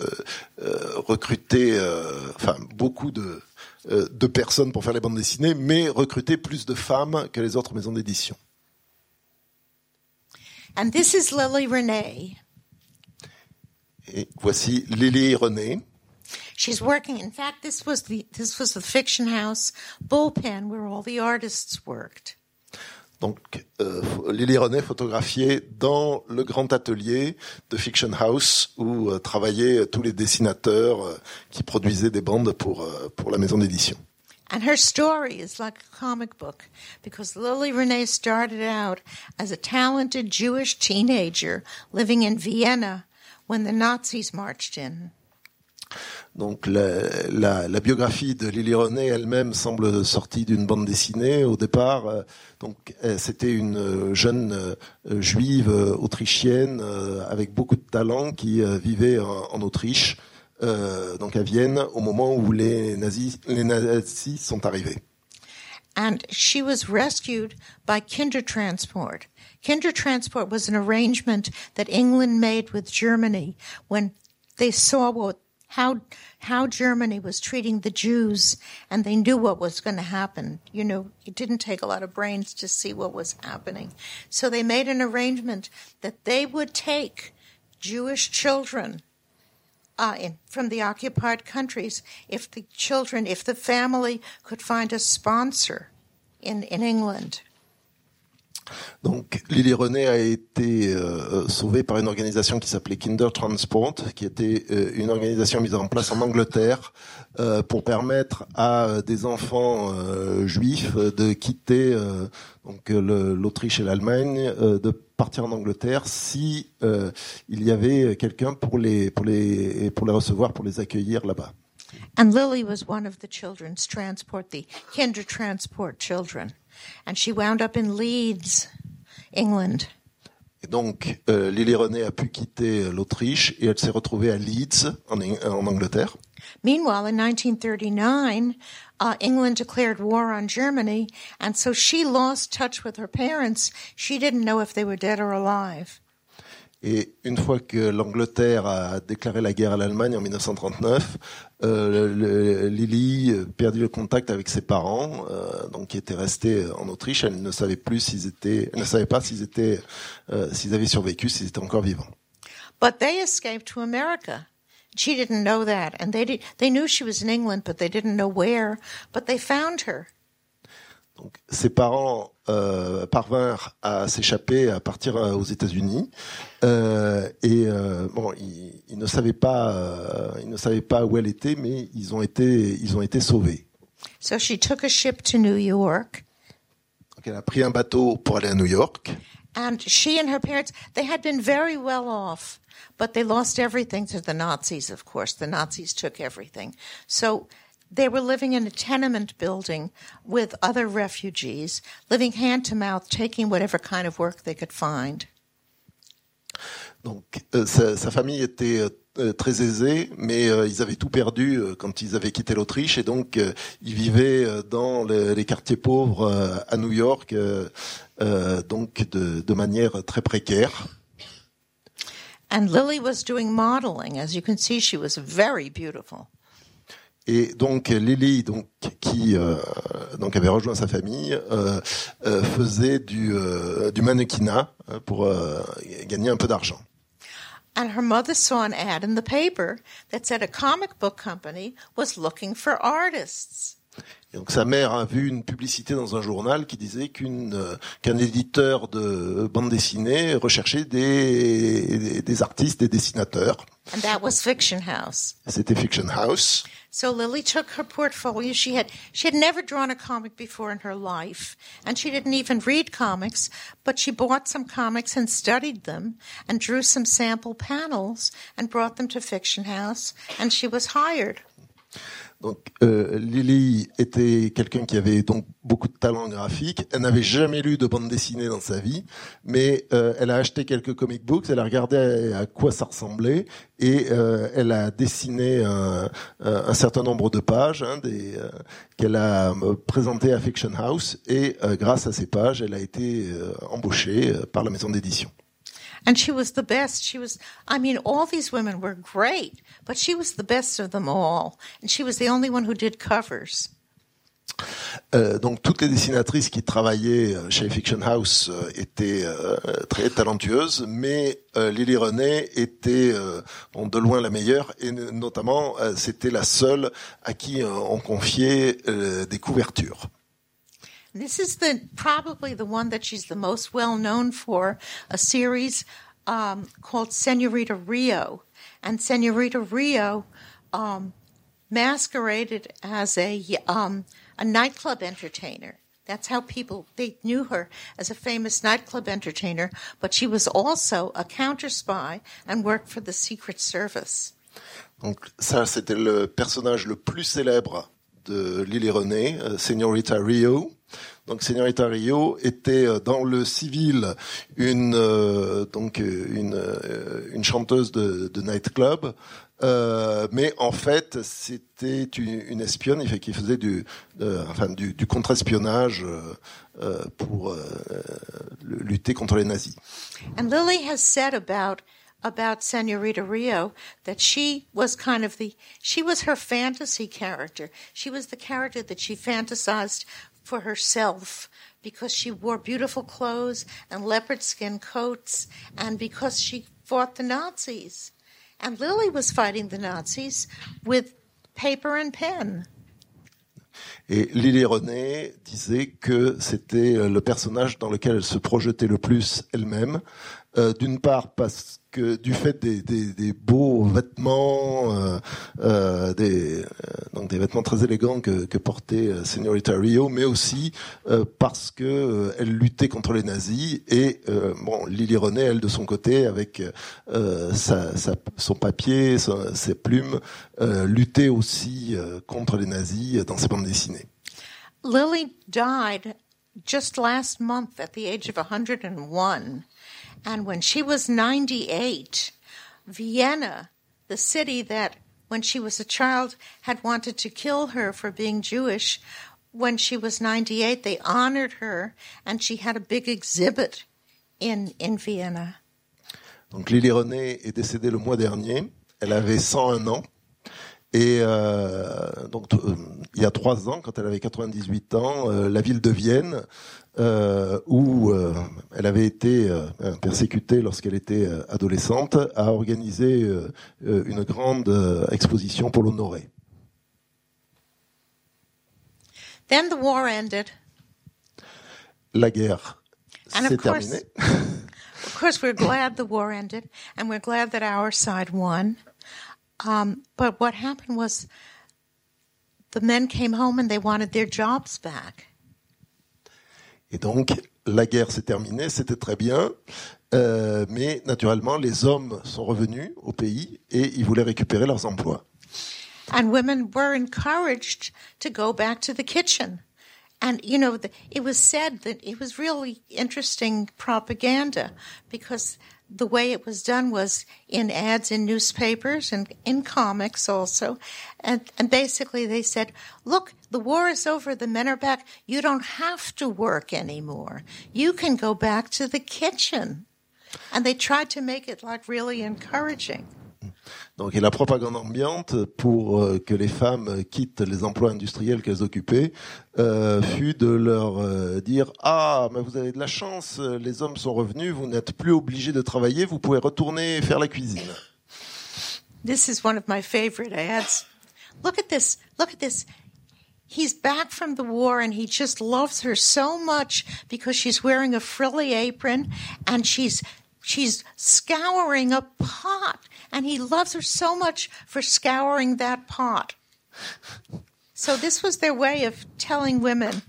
euh, recrutait euh, enfin beaucoup de euh, de personnes pour faire les bandes dessinées, mais recrutait plus de femmes que les autres maisons d'édition. And this is Lily Renee. Et voici Lily René. She's working. In fact, this was the this was the Fiction House bullpen where all the artists worked. Donc euh, Lily René photographiée dans le grand atelier de Fiction House où euh, travaillaient tous les dessinateurs euh, qui produisaient des bandes pour euh, pour la maison d'édition. And her story is like a comic book because Lily Renee started out as a talented Jewish teenager living in Vienna when the Nazis marched in. Donc la, la, la biographie de Lily René elle-même semble sortie d'une bande dessinée au départ. Donc euh, c'était une euh, jeune euh, juive autrichienne avec beaucoup de talent qui vivait en, en Autriche, euh, donc à Vienne, au moment où les nazis, les nazis sont arrivés. And she was rescued by Kindertransport. Kindertransport was an arrangement that England made with Germany when they saw what how how Germany was treating the Jews and they knew what was going to happen. You know, it didn't take a lot of brains to see what was happening. So they made an arrangement that they would take Jewish children uh, in, from the occupied countries if the children, if the family could find a sponsor in, in England. Donc Lily René a été euh, sauvée par une organisation qui s'appelait Kinder Transport, qui était euh, une organisation mise en place en Angleterre euh, pour permettre à euh, des enfants juifs de quitter donc l'Autriche et l'Allemagne, de partir en Angleterre si il y avait quelqu'un pour les pour les pour les recevoir, pour les accueillir là-bas. And Lily was one of the children's transport, the kinder transport children. And she wound up in Leeds, England. Et donc, euh, Lily René a pu quitter l'Autriche et elle s'est retrouvée à Leeds, en, Eng- en Angleterre. Meanwhile, in 1939, uh, England declared war on Germany, and so she lost touch with her parents. She didn't know if they were dead or alive. Et une fois que l'Angleterre a déclaré la guerre à l'Allemagne en 1939, euh, Lily euh, perdit le contact avec ses parents, euh, donc qui étaient restés en Autriche. Elle ne savait plus s'ils étaient, elle ne savait pas s'ils étaient, euh, s'ils avaient survécu, s'ils étaient encore vivants. But they escaped to America. She didn't know that, and they did, they knew she was in England, but they didn't know where. But they found her. Donc, ses parents euh, parvinrent à s'échapper, à partir euh, aux États-Unis, euh, et euh, bon, ils, ils ne savaient pas, euh, ils ne savaient pas où elle était, mais ils ont été, ils ont été sauvés. So she took a ship to New York, Donc, elle a pris un bateau pour aller à New York. and she and her parents they had been very well off, but they lost everything to the Nazis. Of course, the Nazis took everything. So. They were living in a tenement building with other refugees, living hand to mouth, taking whatever kind of work they could find. Donc, euh, sa, sa famille était euh, euh, très aisée, mais euh, ils avaient tout perdu euh, quand ils avaient quitté l'Autriche, et donc euh, ils vivaient euh, dans le- les quartiers pauvres euh, à New York, euh, donc de, de manière très précaire. And Lily was doing modeling. As you can see, she was very beautiful. Et donc Lily, donc qui euh, avait rejoint sa famille, euh, euh, faisait du, mannequinat pour gagner un peu d'argent. And her mother saw an ad in the paper that said a comic book company was looking for artists. Et donc sa mère a vu une publicité dans un journal qui disait qu'une euh, qu'un éditeur de bande dessinée recherchait des, des, des artistes, des dessinateurs. And that was Fiction House. C'était Fiction House. So Lily took her portfolio. She had she had never drawn a comic before in her life, and she didn't even read comics, but she bought some comics and studied them and drew some sample panels and brought them to Fiction House, and she was hired. Donc euh, Lily était quelqu'un qui avait donc beaucoup de talent graphique. Elle n'avait jamais lu de bande dessinée dans sa vie, mais euh, elle a acheté quelques comic books. Elle a regardé à, quoi ça ressemblait et euh, elle a dessiné un, certain nombre de pages hein, qu'elle a présentées à Fiction House. Et grâce à ces pages, elle a été embauchée par la maison d'édition. And she was the best. She was, I mean, all these women were great, but she was the best of them all. And she was the only one who did covers. Euh, donc toutes les dessinatrices qui travaillaient euh, chez Fiction House euh, étaient euh, très talentueuses, mais euh, Lily René était euh, de loin la meilleure et notamment c'était la seule à qui on confiait des couvertures. This is the probably the one that she's the most well known for, a series um, called Senorita Rio, and Senorita Rio um, masqueraded as a um, a nightclub entertainer. That's how people they knew her as a famous nightclub entertainer, but she was also a counter spy and worked for the Secret Service. Donc ça c'était le personnage le plus célèbre de Lily René, euh, Señorita Rio. Donc Señorita Rio était euh, dans le civil une euh, donc une une chanteuse de, de nightclub, euh, mais en fait c'était une, une espionne qui faisait du enfin du, contre-espionnage pour lutter contre les nazis. And Lily has said about about Senorita Rio that she was kind of the she was her fantasy character. She was the character that she fantasized for herself because she wore beautiful clothes and leopard skin coats and because she fought the Nazis. And Lily was fighting the Nazis with paper and pen. Et Lily René disait que c'était euh, le personnage dans lequel elle se projetait le plus elle-même. Euh, D'une part parce que du fait des, beaux vêtements, euh, euh, des, euh, donc des vêtements très élégants que, portait euh, Señorita Rio, mais aussi parce que elle luttait contre les nazis et bon Lily René, elle de son côté, avec son papier, ses plumes, luttait aussi contre les nazis dans ses bandes dessinées. Lily died just last month at the age of 101. And when she was 98, Vienna, the city that when she was a child had wanted to kill her for being Jewish, when she was 98, they honored her and she had a big exhibit in, in Vienna. Donc Lily René est décédée le mois dernier. Elle avait 101 ans. Et euh, donc euh, il y a trois ans, quand elle avait 98 ans, euh, la ville de Vienne, euh, où euh, elle avait été euh, persécutée lorsqu'elle était euh, adolescente, a organisé euh, euh, une grande exposition pour l'honorer. Then the war ended. La guerre And of s'est course- terminée. [laughs] Of course, we're glad the war ended, and we're glad that our side won. Um, but what happened was the men came home and they wanted their jobs back. Et donc, la guerre s'est terminée, c'était très bien. Euh, mais naturellement, les hommes sont revenus au pays et ils voulaient récupérer leurs emplois. And women were encouraged to go back to the kitchen. And, you know, the, it was said that it was really interesting propaganda because the way it was done was in ads in newspapers and in comics also. And, and basically they said, look, the war is over. The men are back. You don't have to work anymore. You can go back to the kitchen. And they tried to make it like really encouraging. Donc, et la propagande ambiante pour euh, que les femmes quittent les emplois industriels qu'elles occupaient euh, fut de leur euh, dire ah mais vous avez de la chance, les hommes sont revenus, vous n'êtes plus obligés de travailler, vous pouvez retourner faire la cuisine. This is one of my favorite ads. Look at this. Look at this. He's back from the war and he just loves her so much because she's wearing a frilly apron and she's she's scouring a pot and he loves her so much for scouring that pot. So this was their way of telling women,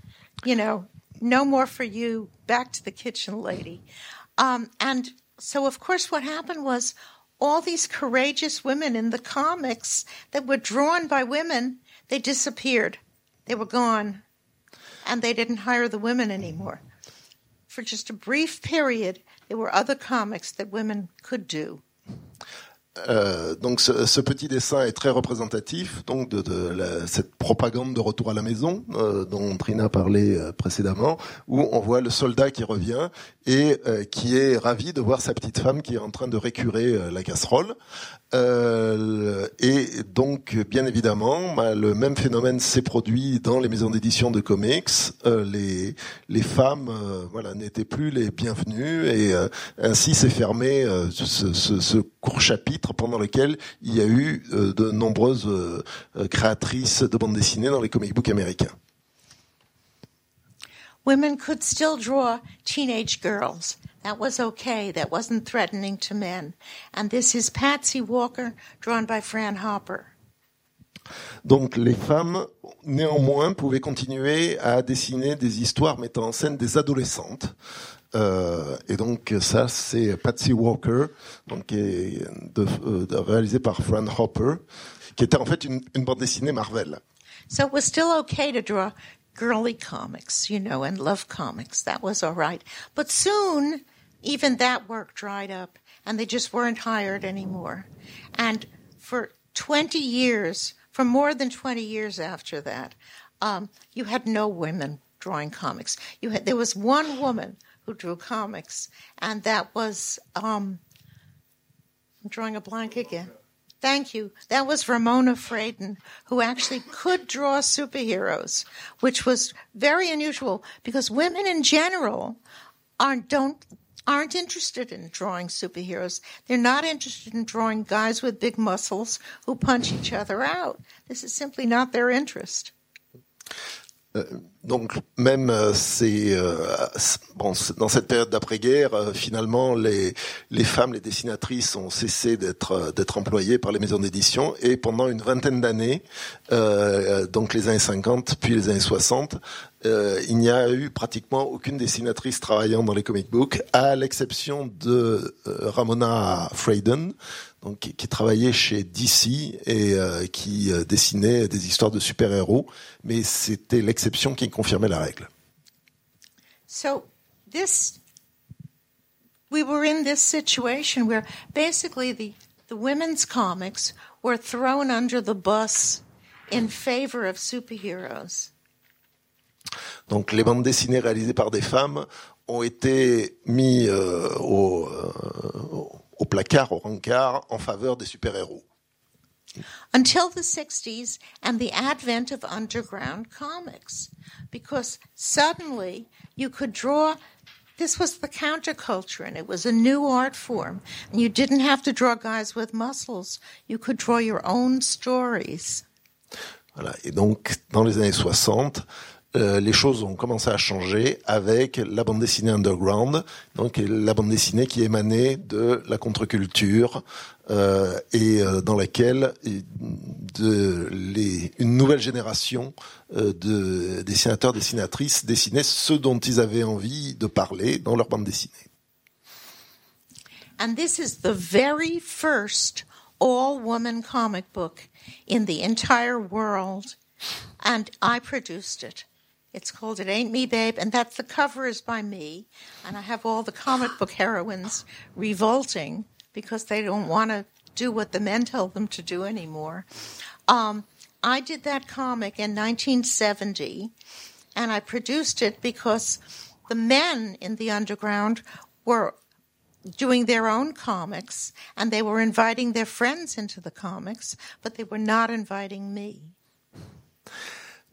you know, no more for you, back to the kitchen lady. Um, and so, of course, what happened was all these courageous women in the comics that were drawn by women, they disappeared. They were gone. And they didn't hire the women anymore. For just a brief period, there were other comics that women could do. Donc ce, petit dessin est très représentatif donc de, cette propagande de retour à la maison euh, dont Trina parlait euh, précédemment, où on voit le soldat qui revient et euh, qui est ravi de voir sa petite femme qui est en train de récurer la casserole. Euh, et donc, bien évidemment, bah, le même phénomène s'est produit dans les maisons d'édition de comics. Euh, les, les femmes, euh, voilà, n'étaient plus les bienvenues et ainsi s'est fermé ce, ce- court chapitre pendant lequel il y a eu de nombreuses créatrices de bande dessinée dans les comic books américains. Women could still draw teenage girls. That was okay. That wasn't threatening to men. And this is Patsy Walker, drawn by Fran Hopper. Donc les femmes, néanmoins, pouvaient continuer à dessiner des histoires mettant en scène des adolescentes. Euh, et donc ça, c'est Patsy Walker, donc qui est de, euh, de- réalisé par Fran Hopper, qui était en fait une, une bande dessinée Marvel. So it was still okay to draw girly comics, you know, and love comics. That was all right. But soon, even that work dried up and they just weren't hired anymore. And for 20 years, for more than 20 years after that, um, you had no women drawing comics. You had, there was one woman who drew comics and that was, um, I'm drawing a blank again. Thank you. That was Ramona Fraden, who actually could draw superheroes, which was very unusual because women in general aren't don't aren't interested in drawing superheroes. They're not interested in drawing guys with big muscles who punch each other out. This is simply not their interest. Donc même euh, c'est euh, bon dans cette période d'après-guerre, euh, finalement les les femmes, les dessinatrices ont cessé d'être euh, d'être employées par les maisons d'édition. Et pendant une vingtaine d'années, euh, donc les années 50 puis les années 60, euh, il n'y a eu pratiquement aucune dessinatrice travaillant dans les comic books, à l'exception de euh, Ramona Fraden, donc qui, qui travaillait chez DC et euh, qui euh, dessinait des histoires de super-héros, mais c'était l'exception qui confirmait la règle. So this we were in this situation where basically the, the women's comics were thrown under the bus in favor of superheroes. Donc les bandes dessinées réalisées par des femmes ont été mis euh, au, euh, au placard, au rencard, en faveur des super-héros. until the 60s and the advent of underground comics. Because suddenly you could draw, this was the counterculture and it was a new art form. And you didn't have to draw guys with muscles, you could draw your own stories. Voilà. Et donc, dans les années 60, euh, les choses ont commencé à changer avec la bande dessinée underground, donc la bande dessinée qui émanait de la contre-culture euh, et euh, dans laquelle une nouvelle génération de dessinateurs, dessinatrices dessinaient ce dont ils avaient envie de parler dans leur bande dessinée. And this is the very first all-woman comic book in the entire world, and I produced it. It's called It Ain't Me, Babe, and that the cover is by me. And I have all the comic book [gasps] heroines revolting because they don't want to do what the men tell them to do anymore. Um, I did that comic in 1970, and I produced it because the men in the underground were doing their own comics, and they were inviting their friends into the comics, but they were not inviting me.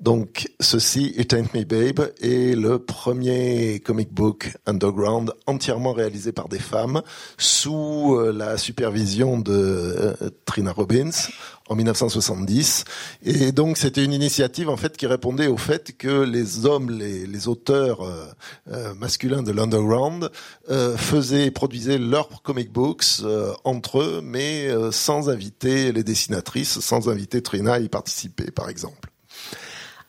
Donc, ceci, It Ain't Me Babe, est le premier comic book underground entièrement réalisé par des femmes sous euh, la supervision de euh, Trina Robbins en 1970. Et donc, c'était une initiative, en fait, qui répondait au fait que les hommes, les, auteurs euh, masculins de l'underground faisaient, produisaient leurs comic books entre eux, mais sans inviter les dessinatrices, sans inviter Trina à y participer, par exemple.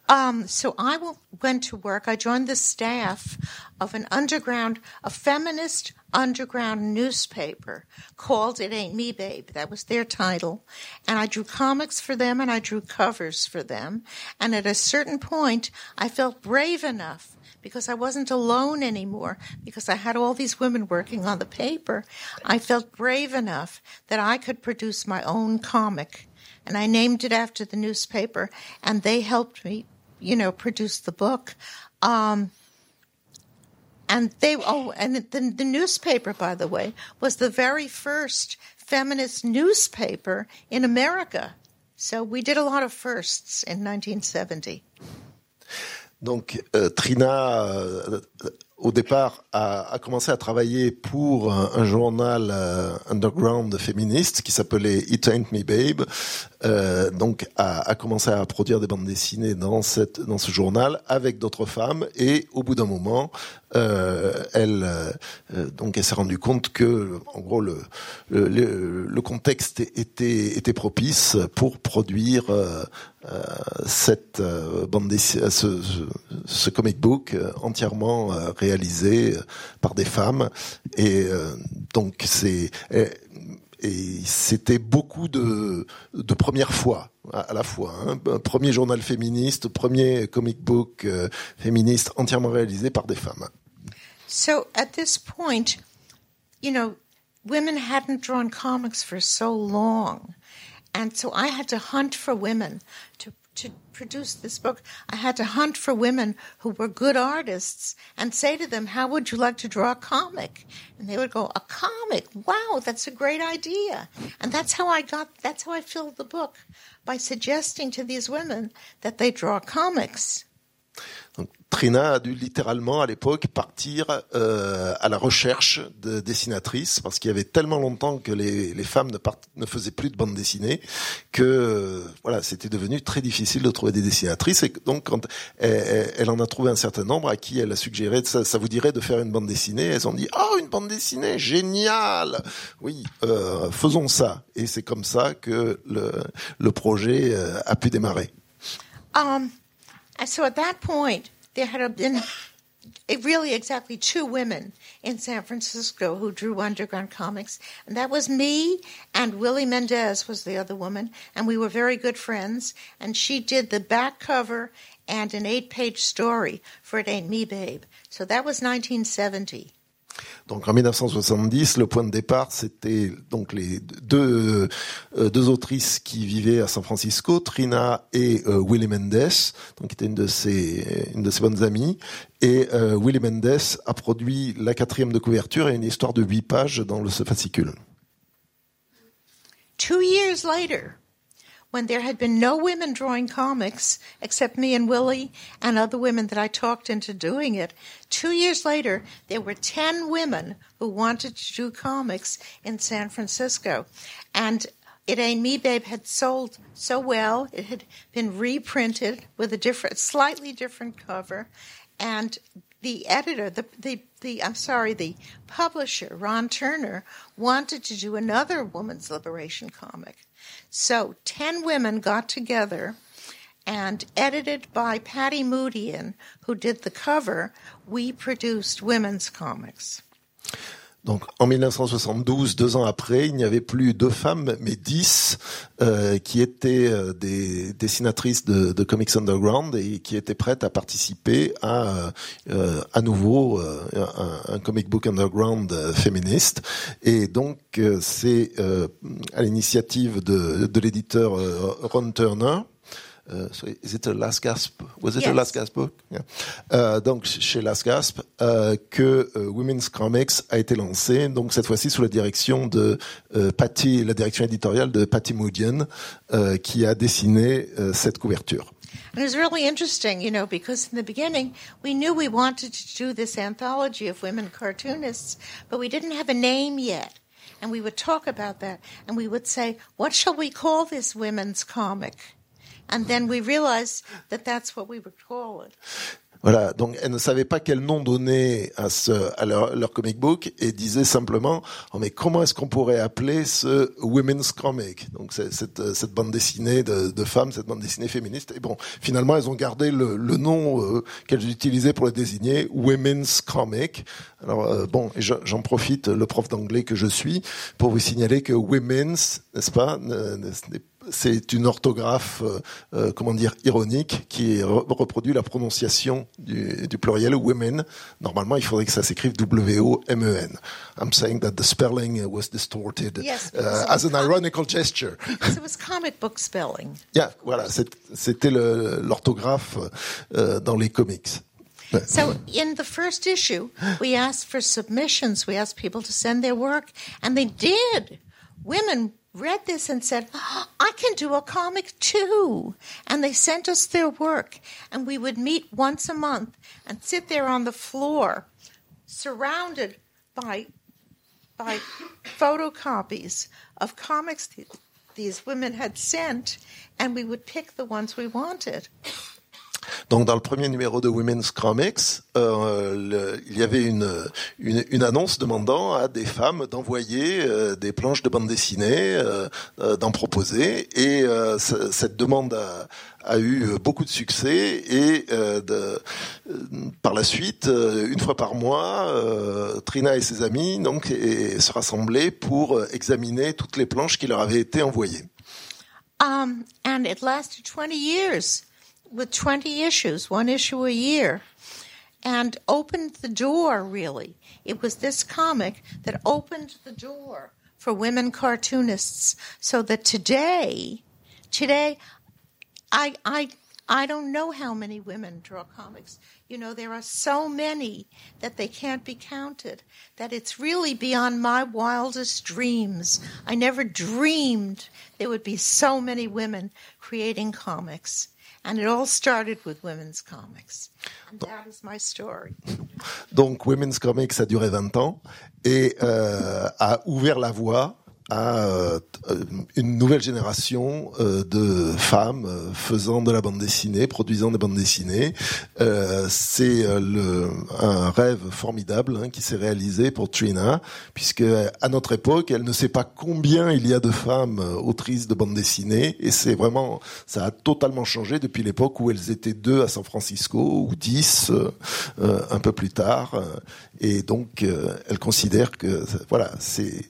Um, so I went to work. I joined the staff of an underground, a feminist underground newspaper called It Ain't Me Babe. That was their title. And I drew comics for them and I drew covers for them. And at a certain point, I felt brave enough because I wasn't alone anymore, because I had all these women working on the paper. I felt brave enough that I could produce my own comic. And I named it after the newspaper, and they helped me you know, produced the book. Um, and they, oh, and the, the newspaper, by the way, was the very first feminist newspaper in America. So we did a lot of firsts in 1970. Donc euh, Trina euh, au départ, a, commencé à travailler pour un, journal euh, underground féministe qui s'appelait It Ain't Me Babe. Euh, donc, a, commencé à produire des bandes dessinées dans cette dans ce journal avec d'autres femmes. Et au bout d'un moment, euh, elle donc elle s'est rendue compte que, en gros, le le, contexte était était propice pour produire cette bande dessinée, ce, comic book entièrement réalisé réalisé par des femmes. Et euh, donc c'est et c'était beaucoup de, de premières fois à, la fois. Hein. Premier journal féministe, premier comic book euh, féministe entièrement réalisé par des femmes. So at this point, you know, women hadn't drawn comics for so long. And so I had to hunt for women to to produce this book, I had to hunt for women who were good artists and say to them, How would you like to draw a comic? And they would go, A comic? Wow, that's a great idea. And that's how I got, that's how I filled the book by suggesting to these women that they draw comics. Trina a dû littéralement à l'époque partir euh, à la recherche de dessinatrices parce qu'il y avait tellement longtemps que les, les femmes ne, ne faisaient plus de bande dessinée que euh, voilà c'était devenu très difficile de trouver des dessinatrices. Et donc quand elle, elle, en a trouvé un certain nombre à qui elle a suggéré ça, ça vous dirait de faire une bande dessinée. Elles ont dit oh une bande dessinée génial oui euh, faisons ça. Et c'est comme ça que le, le projet euh, a pu démarrer. Um, so at that point there had been really exactly two women in San Francisco who drew underground comics, and that was me and Willie Mendez was the other woman, and we were very good friends. And she did the back cover and an eight-page story for It Ain't Me, Babe. So that was 1970. Donc en 1970, le point de départ, c'était donc les deux euh, deux autrices qui vivaient à San Francisco, Trina et euh, Willie Mendes, donc qui était une de ses une de ses bonnes amies. Et euh, Willie Mendes a produit la quatrième de couverture et une histoire de huit pages dans ce fascicule. Two years later, when there had been no women drawing comics except me and Willie and other women that I talked into doing it, two years later, there were 10 women who wanted to do comics in San Francisco. And It Ain't Me Babe had sold so well. It had been reprinted with a different, slightly different cover. And the editor, the, the, the, I'm sorry, the publisher, Ron Turner, wanted to do another woman's liberation comic. So 10 women got together and edited by Patty Moodian, who did the cover, we produced women's comics. Donc en 1972, deux ans après, il n'y avait plus deux femmes, mais dix euh, qui étaient euh, des dessinatrices de, de, comics underground et qui étaient prêtes à participer à euh, à nouveau euh, un, un, comic book underground euh, féministe. Et donc c'est à l'initiative de, de l'éditeur Ron Turner Uh, so is it a Last Gasp? Was it yes. a Last Gasp book? Yeah. Uh, donc chez Last Gasp uh, que uh, Women's Comics a été lancé, donc cette fois-ci sous la direction de uh, Patty, la direction éditoriale de Patty Moodian, qui a dessiné cette couverture. And it was really interesting, you know, because in the beginning we knew we wanted to do this anthology of women cartoonists, but we didn't have a name yet. And we would talk about that, and we would say, "What shall we call this women's comic?" And then we realized that that's what we would call it. Voilà, donc elles ne savaient pas quel nom donner à, ce, à leur, leur comic book et disaient simplement oh, mais comment est-ce qu'on pourrait appeler ce women's comic? Donc cette, cette bande dessinée de, de, femmes, cette bande dessinée féministe. Et bon, finalement, elles ont gardé le, le nom euh, qu'elles utilisaient pour le désigner, women's comic. Alors euh, bon, j'en profite, le prof d'anglais que je suis, pour vous signaler que women's, n'est-ce pas, n'est c'est une orthographe, euh, euh, comment dire, ironique qui reproduit la prononciation du, du, pluriel women. Normalement, il faudrait que ça s'écrive W-O-M-E-N. I'm saying that the spelling was distorted yes, uh, as an ironical gesture. Because it was comic book spelling. [laughs] Yeah, voilà, c'était l'orthographe euh, dans les comics. So in the first issue, we asked for submissions. We asked people to send their work, and they did. Women read this and said, oh, I can do a comic too. And they sent us their work. And we would meet once a month and sit there on the floor, surrounded by, by photocopies of comics these women had sent, and we would pick the ones we wanted. Donc dans le premier numéro de Women's Comics, euh, il y avait une, une, annonce demandant à des femmes d'envoyer euh, des planches de bande dessinée, euh, d'en proposer, et cette demande a, eu beaucoup de succès et par la suite, une fois par mois, Trina et ses amis donc se rassemblaient pour examiner toutes les planches qui leur avaient été envoyées. Um, and it lasted 20 years. With 20 issues, one issue a year, and opened the door, really. It was this comic that opened the door for women cartoonists so that today, today, I, I, I don't know how many women draw comics. You know, there are so many that they can't be counted, that it's really beyond my wildest dreams. I never dreamed there would be so many women creating comics. And it all started with women's comics. And that is my story. Donc, Women's Comics a duré 20 ans et euh, a ouvert la voie à euh, une nouvelle génération euh, de femmes euh, faisant de la bande dessinée, produisant des bandes dessinées. c'est un rêve formidable hein, qui s'est réalisé pour Trina, puisque à notre époque, elle ne sait pas combien il y a de femmes autrices de bande dessinée, et c'est vraiment, ça a totalement changé depuis l'époque où elles étaient deux à San Francisco ou dix un peu plus tard, et donc elle considère que voilà, c'est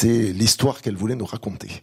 c'est l'histoire qu'elle voulait nous raconter.